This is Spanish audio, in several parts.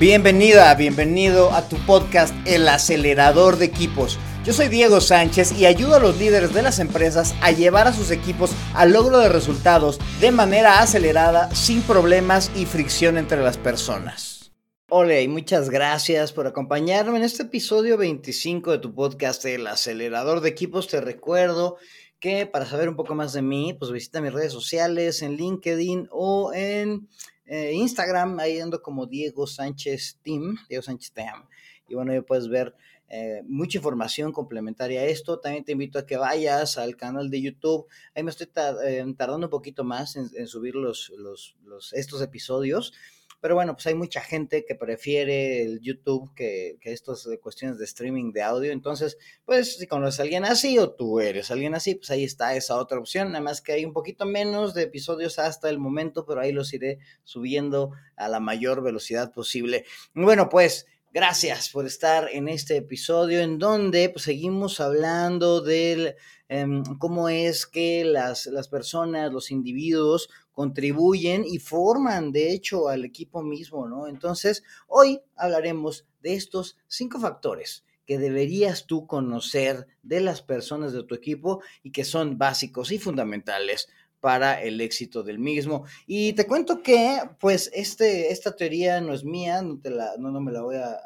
Bienvenida, bienvenido a tu podcast El acelerador de equipos. Yo soy Diego Sánchez y ayudo a los líderes de las empresas a llevar a sus equipos al logro de resultados de manera acelerada, sin problemas y fricción entre las personas. Hola y muchas gracias por acompañarme en este episodio 25 de tu podcast El acelerador de equipos. Te recuerdo que para saber un poco más de mí, pues visita mis redes sociales en LinkedIn o en eh, Instagram, ahí ando como Diego Sánchez Team, Diego Sánchez Team. Y bueno, ahí puedes ver eh, mucha información complementaria a esto. También te invito a que vayas al canal de YouTube. Ahí me estoy eh, tardando un poquito más en, subir los, los, estos episodios. Pero bueno, pues hay mucha gente que prefiere el YouTube que, que estas cuestiones de streaming de audio. Entonces, pues si conoces a alguien así o tú eres alguien así, pues ahí está esa otra opción. Nada más que hay un poquito menos de episodios hasta el momento, pero ahí los iré subiendo a la mayor velocidad posible. Bueno, pues Gracias por estar en este episodio en donde pues, seguimos hablando de em, cómo es que las, las, personas, los individuos contribuyen y forman de hecho al equipo mismo, ¿no? Entonces, hoy hablaremos de estos cinco factores que deberías tú conocer de las personas de tu equipo y que son básicos y fundamentales para el éxito del mismo. Y te cuento que, pues, este, esta teoría no es mía, no, te la, no, no me la voy a,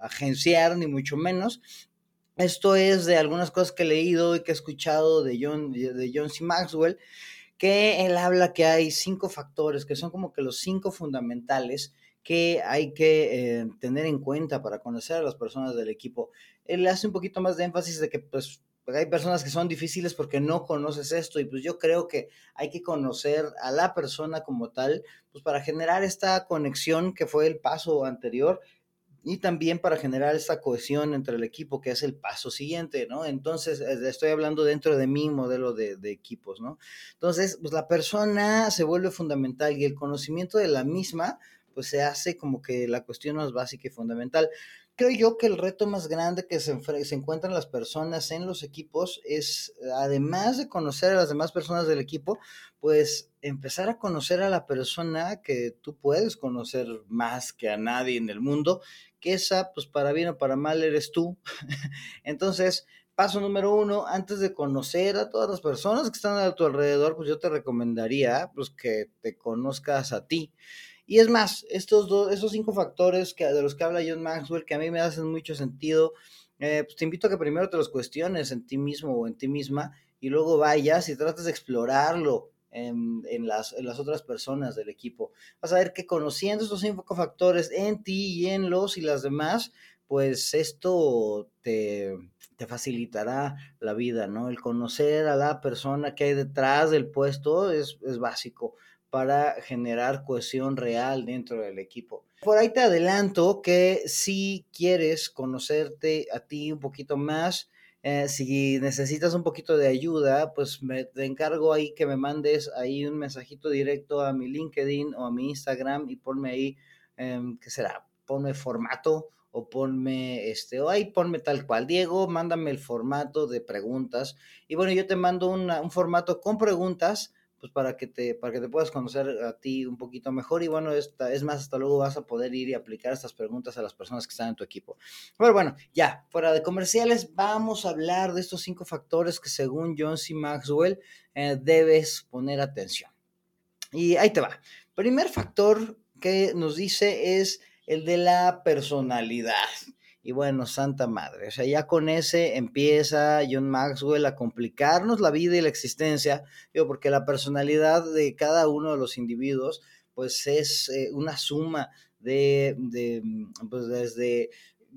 agenciar, ni mucho menos. Esto es de algunas cosas que he leído y que he escuchado de John, de John C. Maxwell, que él habla que hay cinco factores, que son como que los cinco fundamentales que hay que eh, tener en cuenta para conocer a las personas del equipo. Él hace un poquito más de énfasis de que, pues, hay personas que son difíciles porque no conoces esto y pues yo creo que hay que conocer a la persona como tal, pues para generar esta conexión que fue el paso anterior y también para generar esta cohesión entre el equipo, que es el paso siguiente, ¿no? Entonces, estoy hablando dentro de mi modelo de, de, equipos, ¿no? Entonces, pues la persona se vuelve fundamental y el conocimiento de la misma, pues se hace como que la cuestión más básica y fundamental creo yo que el reto más grande que se, se, encuentran las personas en los equipos es, además de conocer a las demás personas del equipo, pues empezar a conocer a la persona que tú puedes conocer más que a nadie en el mundo, que esa, pues para bien o para mal, eres tú. Entonces, paso número uno, antes de conocer a todas las personas que están a tu alrededor, pues yo te recomendaría, pues que te conozcas a ti. Y es más, estos dos, esos cinco factores que, de los que habla John Maxwell, que a mí me hacen mucho sentido, eh, pues te invito a que primero te los cuestiones en ti mismo o en ti misma y luego vayas y trates de explorarlo en, las, en las otras personas del equipo. Vas a ver que conociendo estos cinco factores en ti y en los y las demás, pues esto te, te, facilitará la vida, ¿no? El conocer a la persona que hay detrás del puesto es, es básico para generar cohesión real dentro del equipo. Por ahí te adelanto que si quieres conocerte a ti un poquito más, eh, si necesitas un poquito de ayuda, pues me te encargo ahí que me mandes ahí un mensajito directo a mi LinkedIn o a mi Instagram y ponme ahí, em, ¿qué será? Ponme formato o ponme este, o ahí ponme tal cual. Diego, mándame el formato de preguntas. Y bueno, yo te mando un formato con preguntas pues para que te, para que te puedas conocer a ti un poquito mejor y bueno, esta, es más, hasta luego vas a poder ir y aplicar estas preguntas a las personas que están en tu equipo. Pero bueno, ya, fuera de comerciales, vamos a hablar de estos cinco factores que según John C. Maxwell eh, debes poner atención. Y ahí te va. Primer factor que nos dice es el de la personalidad. Y bueno, santa madre, o sea, ya con ese empieza John Maxwell a complicarnos la vida y la existencia, digo, porque la personalidad de cada uno de los individuos, pues es eh, una suma de, de, pues desde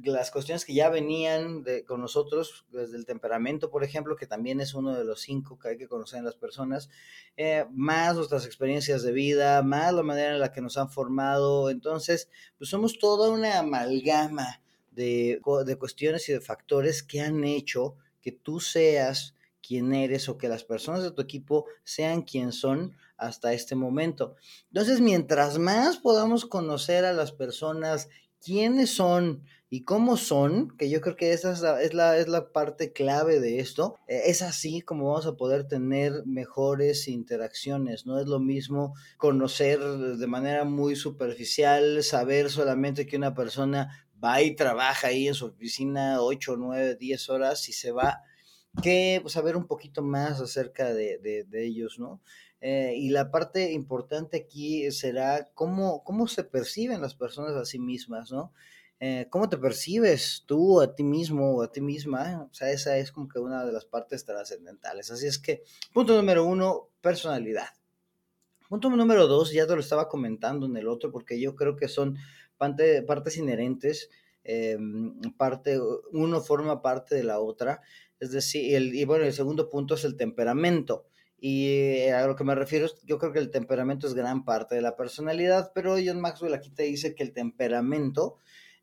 las cuestiones que ya venían con nosotros, desde el temperamento, por ejemplo, que también es uno de los cinco que hay que conocer en las personas, eh, más nuestras experiencias de vida, más la manera en la que nos han formado. Entonces, pues somos toda una amalgama de, de cuestiones y de factores que han hecho que tú seas quien eres o que las personas de tu equipo sean quien son hasta este momento. Entonces, mientras más podamos conocer a las personas quiénes son y cómo son, que yo creo que esa es la, es la, es la parte clave de esto, eh, es así como vamos a poder tener mejores interacciones. No es lo mismo conocer de manera muy superficial, saber solamente que una persona va y trabaja ahí en su oficina 8, 9, 10 horas y se va, que pues, saber un poquito más acerca de, de, ellos, ¿no? Eh, y la parte importante aquí será cómo, cómo se perciben las personas a sí mismas, ¿no? Eh, cómo te percibes tú a ti mismo o a ti misma. O sea, esa es como que una de las partes trascendentales. Así es que, punto número uno, personalidad. Punto número dos, ya te lo estaba comentando en el otro, porque yo creo que son partes inherentes. Eh, parte, uno forma parte de la otra. Es decir, el, y bueno, el segundo punto es el temperamento. Y eh, a lo que me refiero, yo creo que el temperamento es gran parte de la personalidad, pero John Maxwell aquí te dice que el temperamento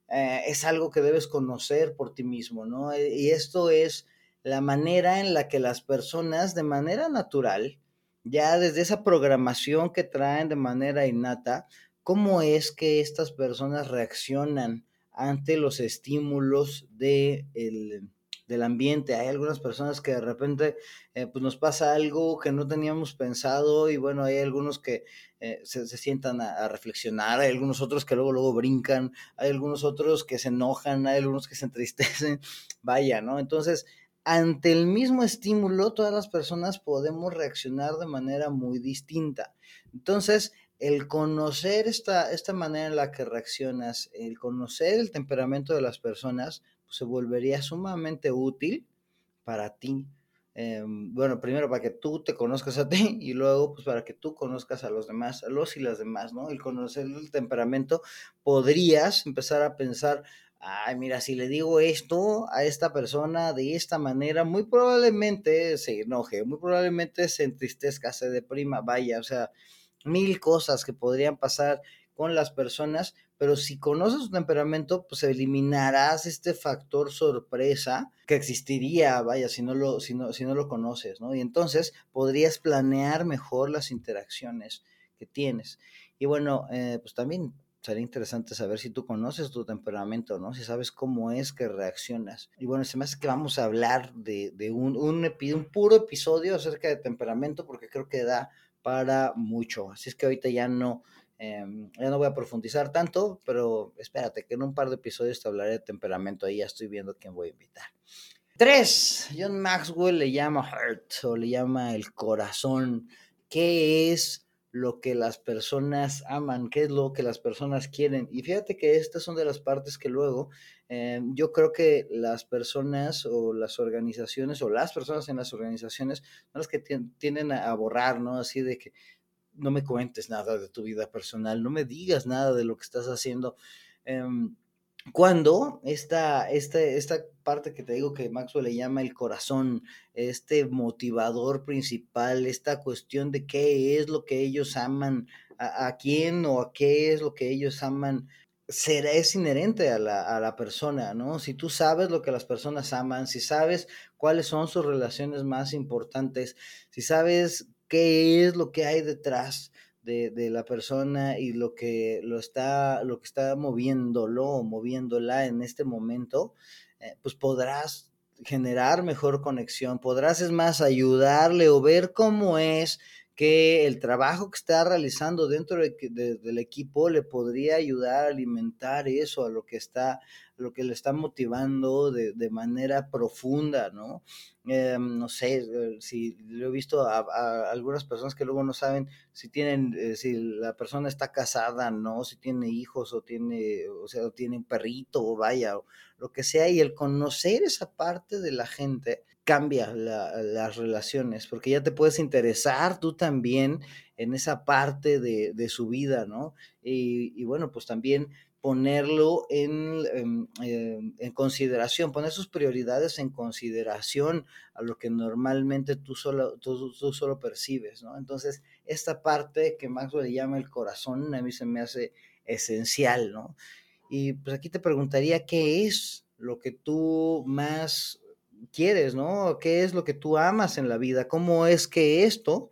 eh, es algo que debes conocer por ti mismo, ¿no? Eh, y esto es la manera en la que las personas de manera natural, ya desde esa programación que traen de manera innata, cómo es que estas personas reaccionan ante los estímulos de el, del ambiente. Hay algunas personas que de repente eh, pues nos pasa algo que no teníamos pensado y bueno, hay algunos que eh, se, sientan a, reflexionar, hay algunos otros que luego, luego brincan, hay algunos otros que se enojan, hay algunos que se entristecen, vaya, ¿no? Entonces, ante el mismo estímulo, todas las personas podemos reaccionar de manera muy distinta. Entonces, el conocer esta, esta manera en la que reaccionas, el conocer el temperamento de las personas, se volvería sumamente útil para ti. Em, bueno, primero para que tú te conozcas a ti y luego pues para que tú conozcas a los demás, a los y las demás, ¿no? El conocer el temperamento, podrías empezar a pensar, ay, mira, si le digo esto a esta persona de esta manera, muy probablemente se enoje, muy probablemente se entristezca, se deprima, vaya, o sea, mil cosas que podrían pasar con las personas, pero si conoces su temperamento, pues eliminarás este factor sorpresa que existiría, vaya, si no lo, si no, si no lo conoces, ¿no? Y entonces podrías planear mejor las interacciones que tienes. Y bueno, eh, pues también sería interesante saber si tú conoces tu temperamento, ¿no? Si sabes cómo es que reaccionas. Y bueno, se me hace que vamos a hablar de, de un, un, un puro episodio acerca de temperamento porque creo que da para mucho. Así es que ahorita ya no Em, ya no voy a profundizar tanto, pero espérate que en un par de episodios te hablaré de temperamento. Ahí ya estoy viendo quién voy a invitar. Tres, John Maxwell le llama heart o le llama el corazón. ¿Qué es lo que las personas aman? ¿Qué es lo que las personas quieren? Y fíjate que estas son de las partes que luego em, yo creo que las personas o las organizaciones o las personas en las organizaciones son las que tienden a borrar, ¿no? Así de que no me cuentes nada de tu vida personal, no me digas nada de lo que estás haciendo. Em, cuando esta, esta, esta parte que te digo que Maxwell le llama el corazón, este motivador principal, esta cuestión de qué es lo que ellos aman, a, quién o a qué es lo que ellos aman, será, es inherente a la, a la, persona, ¿no? Si tú sabes lo que las personas aman, si sabes cuáles son sus relaciones más importantes, si sabes qué es lo que hay detrás de, la persona y lo que lo está, lo que está moviéndolo o moviéndola en este momento, eh, pues podrás generar mejor conexión, podrás es más ayudarle o ver cómo es que el trabajo que está realizando dentro del equipo le podría ayudar a alimentar eso, a lo que está, lo que le está motivando de, manera profunda, ¿no? Em, no sé, eh, si lo he visto a, algunas personas que luego no saben si tienen, eh, si la persona está casada, ¿no? Si tiene hijos o tiene, o sea, tiene un perrito o vaya, o lo que sea, y el conocer esa parte de la gente cambia las relaciones, porque ya te puedes interesar tú también en esa parte de, su vida, ¿no? Y, bueno, pues también ponerlo en, en, consideración, poner sus prioridades en consideración a lo que normalmente tú solo, tú, tú solo percibes, ¿no? Entonces, esta parte que Maxwell le llama el corazón, a mí se me hace esencial, ¿no? Y pues aquí te preguntaría qué es lo que tú más quieres, ¿no? ¿Qué es lo que tú amas en la vida? ¿Cómo es que esto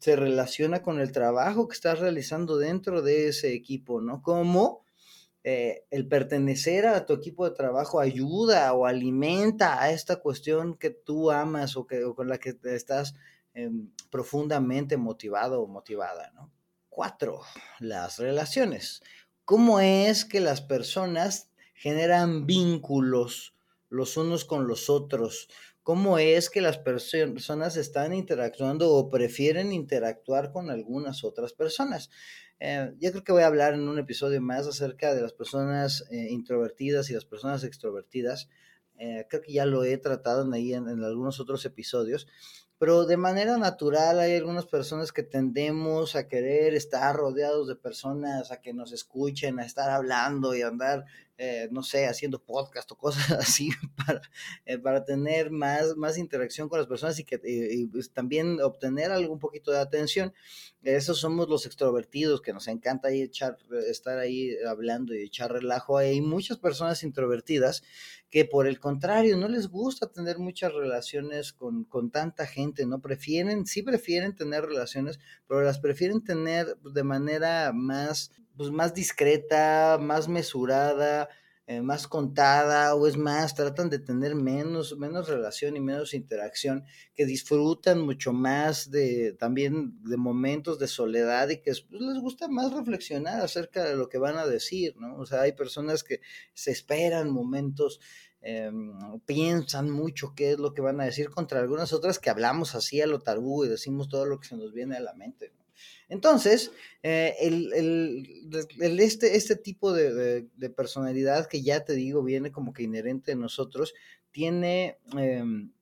se relaciona con el trabajo que estás realizando dentro de ese equipo, ¿no? ¿Cómo eh, el pertenecer a tu equipo de trabajo ayuda o alimenta a esta cuestión que tú amas o, que, con la que estás em, profundamente motivado o motivada, ¿no? Cuatro, las relaciones. ¿Cómo es que las personas generan vínculos los unos con los otros? ¿Cómo es que las personas están interactuando o prefieren interactuar con algunas otras personas? Eh, yo creo que voy a hablar en un episodio más acerca de las personas eh, introvertidas y las personas extrovertidas. Eh, creo que ya lo he tratado en, ahí en, algunos otros episodios, pero de manera natural hay algunas personas que tendemos a querer estar rodeados de personas, a que nos escuchen, a estar hablando y andar eh, no sé, haciendo podcast o cosas así para, eh, para tener más, más interacción con las personas y que pues, también obtener algún poquito de atención. Esos somos los extrovertidos que nos encanta echar, estar ahí hablando y echar relajo. Hay muchas personas introvertidas que por el contrario no les gusta tener muchas relaciones con, con tanta gente, ¿no? Prefieren, sí prefieren tener relaciones, pero las prefieren tener de manera más pues más discreta, más mesurada, eh, más contada, o es más, tratan de tener menos, menos relación y menos interacción, que disfrutan mucho más de también de momentos de soledad y que pues, les gusta más reflexionar acerca de lo que van a decir, ¿no? O sea, hay personas que se esperan momentos em, piensan mucho qué es lo que van a decir contra algunas otras que hablamos así a lo tabú y decimos todo lo que se nos viene a la mente. Entonces, eh, el, este, este tipo de, personalidad que ya te digo viene como que inherente en nosotros, tiene, em,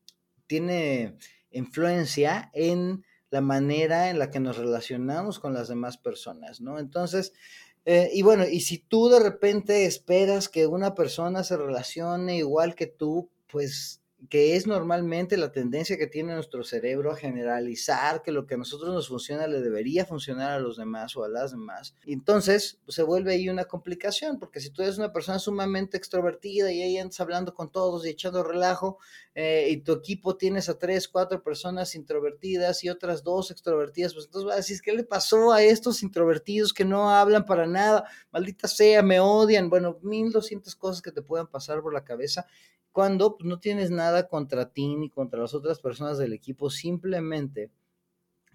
tiene influencia en la manera en la que nos relacionamos con las demás personas, ¿no? Entonces, eh, y bueno, y si tú de repente esperas que una persona se relacione igual que tú, pues que es normalmente la tendencia que tiene nuestro cerebro a generalizar que lo que a nosotros nos funciona le debería funcionar a los demás o a las demás. Y entonces pues, se vuelve ahí una complicación, porque si tú eres una persona sumamente extrovertida y ahí andas hablando con todos y echando relajo, eh, y tu equipo tienes a tres, cuatro personas introvertidas y otras dos extrovertidas, pues entonces va a decir, ¿qué le pasó a estos introvertidos que no hablan para nada? Maldita sea, me odian. Bueno, mil doscientas cosas que te puedan pasar por la cabeza cuando pues, no tienes nada contra ti ni contra las otras personas del equipo, simplemente,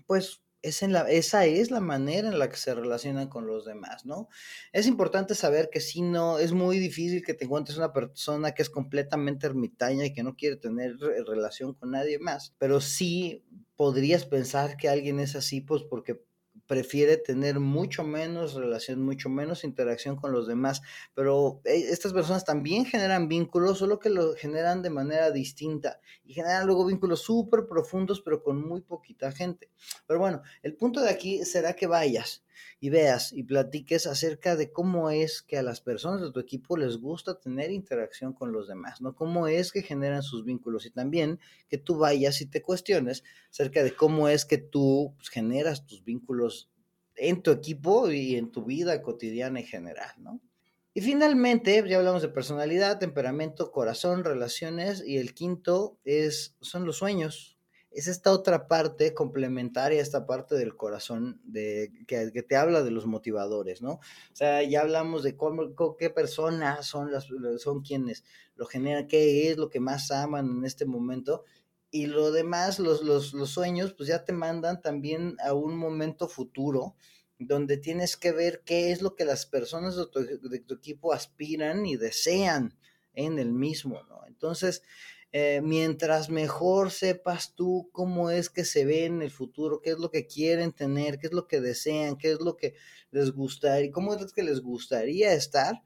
pues es en la, esa es la manera en la que se relacionan con los demás, ¿no? Es importante saber que si no, es muy difícil que te encuentres una persona que es completamente ermitaña y que no quiere tener relación con nadie más, pero sí podrías pensar que alguien es así, pues porque prefiere tener mucho menos relación, mucho menos interacción con los demás, pero eh, estas personas también generan vínculos, solo que lo generan de manera distinta y generan luego vínculos súper profundos, pero con muy poquita gente. Pero bueno, el punto de aquí será que vayas y veas y platiques acerca de cómo es que a las personas de tu equipo les gusta tener interacción con los demás, ¿no? Cómo es que generan sus vínculos y también que tú vayas y te cuestiones acerca de cómo es que tú pues, generas tus vínculos en tu equipo y en tu vida cotidiana en general, ¿no? Y finalmente, ya hablamos de personalidad, temperamento, corazón, relaciones y el quinto es, son los sueños, es esta otra parte complementaria, esta parte del corazón de, que, te habla de los motivadores, ¿no? O sea, ya hablamos de cómo, qué personas son, las, son quienes lo generan, qué es lo que más aman en este momento. Y lo demás, los, los, los sueños, pues ya te mandan también a un momento futuro donde tienes que ver qué es lo que las personas de tu, de tu equipo aspiran y desean en el mismo, ¿no? Entonces, eh, mientras mejor sepas tú cómo es que se ve en el futuro, qué es lo que quieren tener, qué es lo que desean, qué es lo que les gustaría, cómo es que les gustaría estar,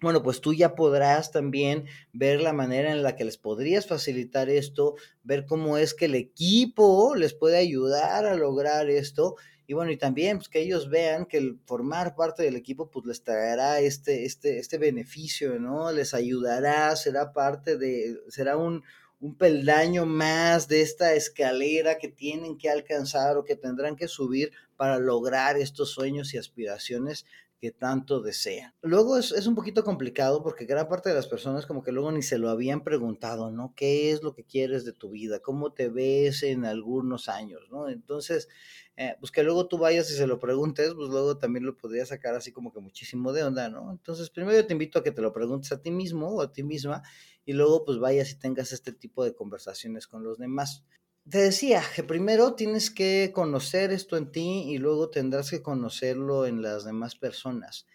bueno, pues tú ya podrás también ver la manera en la que les podrías facilitar esto, ver cómo es que el equipo les puede ayudar a lograr esto y bueno, y también pues, que ellos vean que el formar parte del equipo pues les traerá este, este, este beneficio, ¿no? Les ayudará, será parte de, será un, un peldaño más de esta escalera que tienen que alcanzar o que tendrán que subir para lograr estos sueños y aspiraciones que tanto desean. Luego es, es, un poquito complicado porque gran parte de las personas como que luego ni se lo habían preguntado, ¿no? ¿Qué es lo que quieres de tu vida? ¿Cómo te ves en algunos años, ¿no? Entonces, eh, pues que luego tú vayas y se lo preguntes, pues luego también lo podría sacar así como que muchísimo de onda, ¿no? Entonces, primero te invito a que te lo preguntes a ti mismo o a ti misma y luego pues vayas y tengas este tipo de conversaciones con los demás. Te decía que primero tienes que conocer esto en ti y luego tendrás que conocerlo en las demás personas.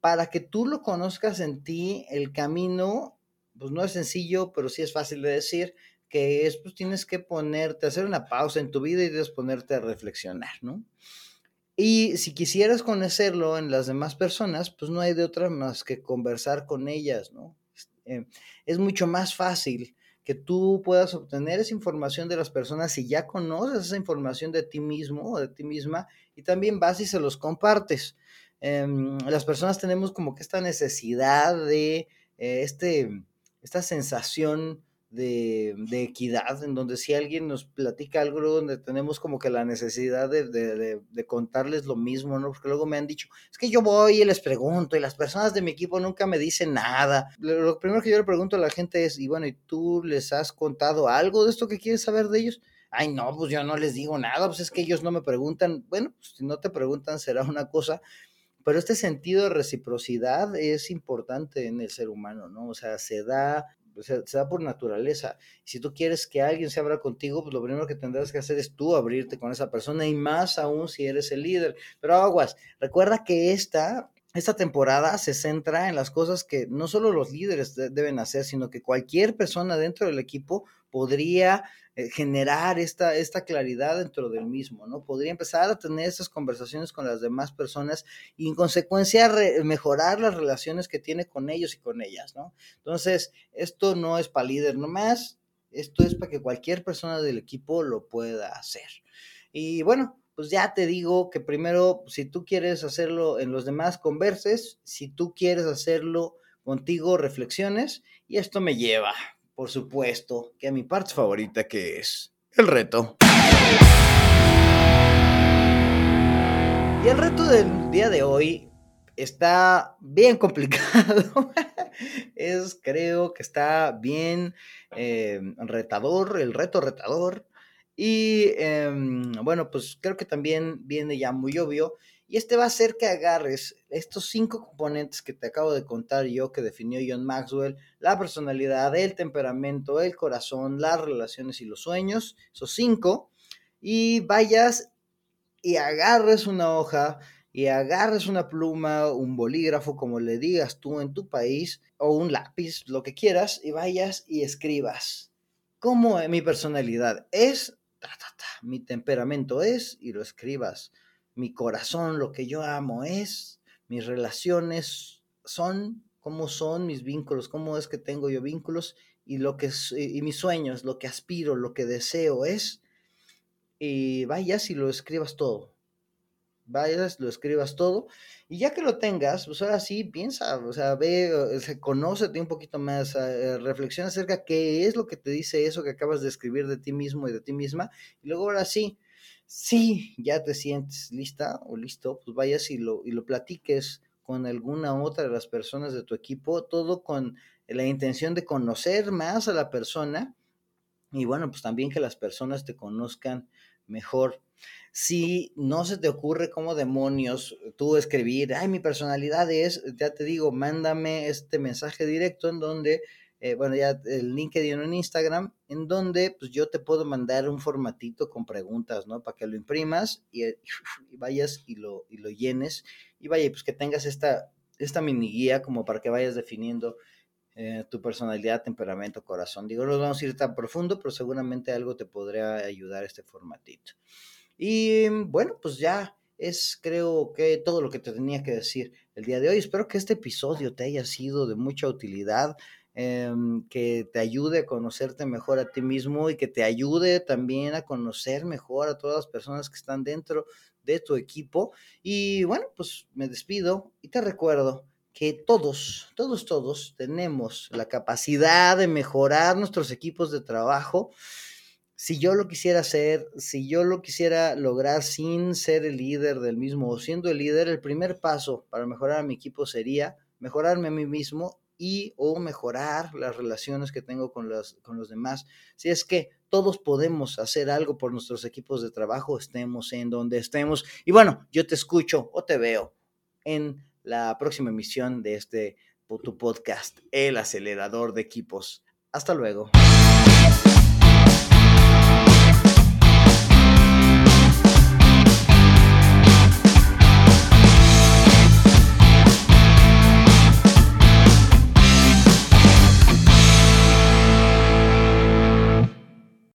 Para que tú lo conozcas en ti, el camino, pues no es sencillo, pero sí es fácil de decir, que es, pues tienes que ponerte, hacer una pausa en tu vida y debes ponerte a reflexionar, ¿no? Y si quisieras conocerlo en las demás personas, pues no hay de otra más que conversar con ellas, ¿no? Eh, es mucho más fácil que tú puedas obtener esa información de las personas si ya conoces esa información de ti mismo o de ti misma y también vas y se los compartes. Em, las personas tenemos como que esta necesidad de eh, este, esta sensación de, equidad, en donde si alguien nos platica algo, donde tenemos como que la necesidad de, de, contarles lo mismo, ¿no? Porque luego me han dicho, es que yo voy y les pregunto, y las personas de mi equipo nunca me dicen nada. Lo, primero que yo le pregunto a la gente es, y bueno, ¿y tú les has contado algo de esto que quieres saber de ellos? Ay, no, pues yo no les digo nada, pues es que ellos no me preguntan. Bueno, pues si no te preguntan será una cosa, pero este sentido de reciprocidad es importante en el ser humano, ¿no? O sea, se da se, da por naturaleza. Si tú quieres que alguien se abra contigo, pues lo primero que tendrás que hacer es tú abrirte con esa persona y más aún si eres el líder. Pero aguas, recuerda que esta esta temporada se centra en las cosas que no solo los líderes deben hacer, sino que cualquier persona dentro del equipo podría eh, generar esta, esta claridad dentro del mismo, ¿no? Podría empezar a tener estas conversaciones con las demás personas y en consecuencia mejorar las relaciones que tiene con ellos y con ellas, ¿no? Entonces, esto no es para líder nomás, esto es para que cualquier persona del equipo lo pueda hacer. Y bueno, pues ya te digo que primero, si tú quieres hacerlo en los demás, converses, si tú quieres hacerlo contigo, reflexiones, y esto me lleva, por supuesto, que a mi parte favorita, que es el reto. Y el reto del día de hoy está bien complicado. es, creo que está bien eh, retador, el reto retador. Y em, bueno, pues creo que también viene ya muy obvio. Y este va a ser que agarres estos cinco componentes que te acabo de contar yo, que definió John Maxwell, la personalidad, el temperamento, el corazón, las relaciones y los sueños, esos cinco, y vayas y agarres una hoja y agarres una pluma, un bolígrafo, como le digas tú en tu país, o un lápiz, lo que quieras, y vayas y escribas. ¿Cómo mi personalidad es mi temperamento es, y lo escribas, mi corazón, lo que yo amo es, mis relaciones son, cómo son mis vínculos, cómo es que tengo yo vínculos, y lo que y mis sueños, lo que aspiro, lo que deseo es, y vayas y lo escribas todo. Vayas, lo escribas todo, y ya que lo tengas, pues ahora sí piensa, o sea, ve, eh, conócete un poquito más, eh, reflexiona acerca qué es lo que te dice eso que acabas de escribir de ti mismo y de ti misma, y luego ahora sí, sí, ya te sientes lista o listo, pues vayas y lo, y lo platiques con alguna otra de las personas de tu equipo, todo con la intención de conocer más a la persona y bueno, pues también que las personas te conozcan mejor. Si no se te ocurre como demonios tú escribir, ay, mi personalidad es, ya te digo, mándame este mensaje directo en donde, eh, bueno, ya el LinkedIn en Instagram, en donde pues yo te puedo mandar un formatito con preguntas, ¿no? Para que lo imprimas y, vayas y lo, y lo llenes y vaya, pues que tengas esta, esta mini guía como para que vayas definiendo eh, tu personalidad, temperamento, corazón. Digo, no vamos a ir tan profundo, pero seguramente algo te podría ayudar este formatito. Y bueno, pues ya es creo que todo lo que te tenía que decir el día de hoy. Espero que este episodio te haya sido de mucha utilidad, em, que te ayude a conocerte mejor a ti mismo y que te ayude también a conocer mejor a todas las personas que están dentro de tu equipo. Y bueno, pues me despido y te recuerdo que todos, todos, todos tenemos la capacidad de mejorar nuestros equipos de trabajo si yo lo quisiera hacer, si yo lo quisiera lograr sin ser el líder del mismo o siendo el líder, el primer paso para mejorar a mi equipo sería mejorarme a mí mismo y o mejorar las relaciones que tengo con los, con los demás. Si es que todos podemos hacer algo por nuestros equipos de trabajo, estemos en donde estemos. Y bueno, yo te escucho o te veo en la próxima emisión de este tu podcast, El Acelerador de Equipos. Hasta luego.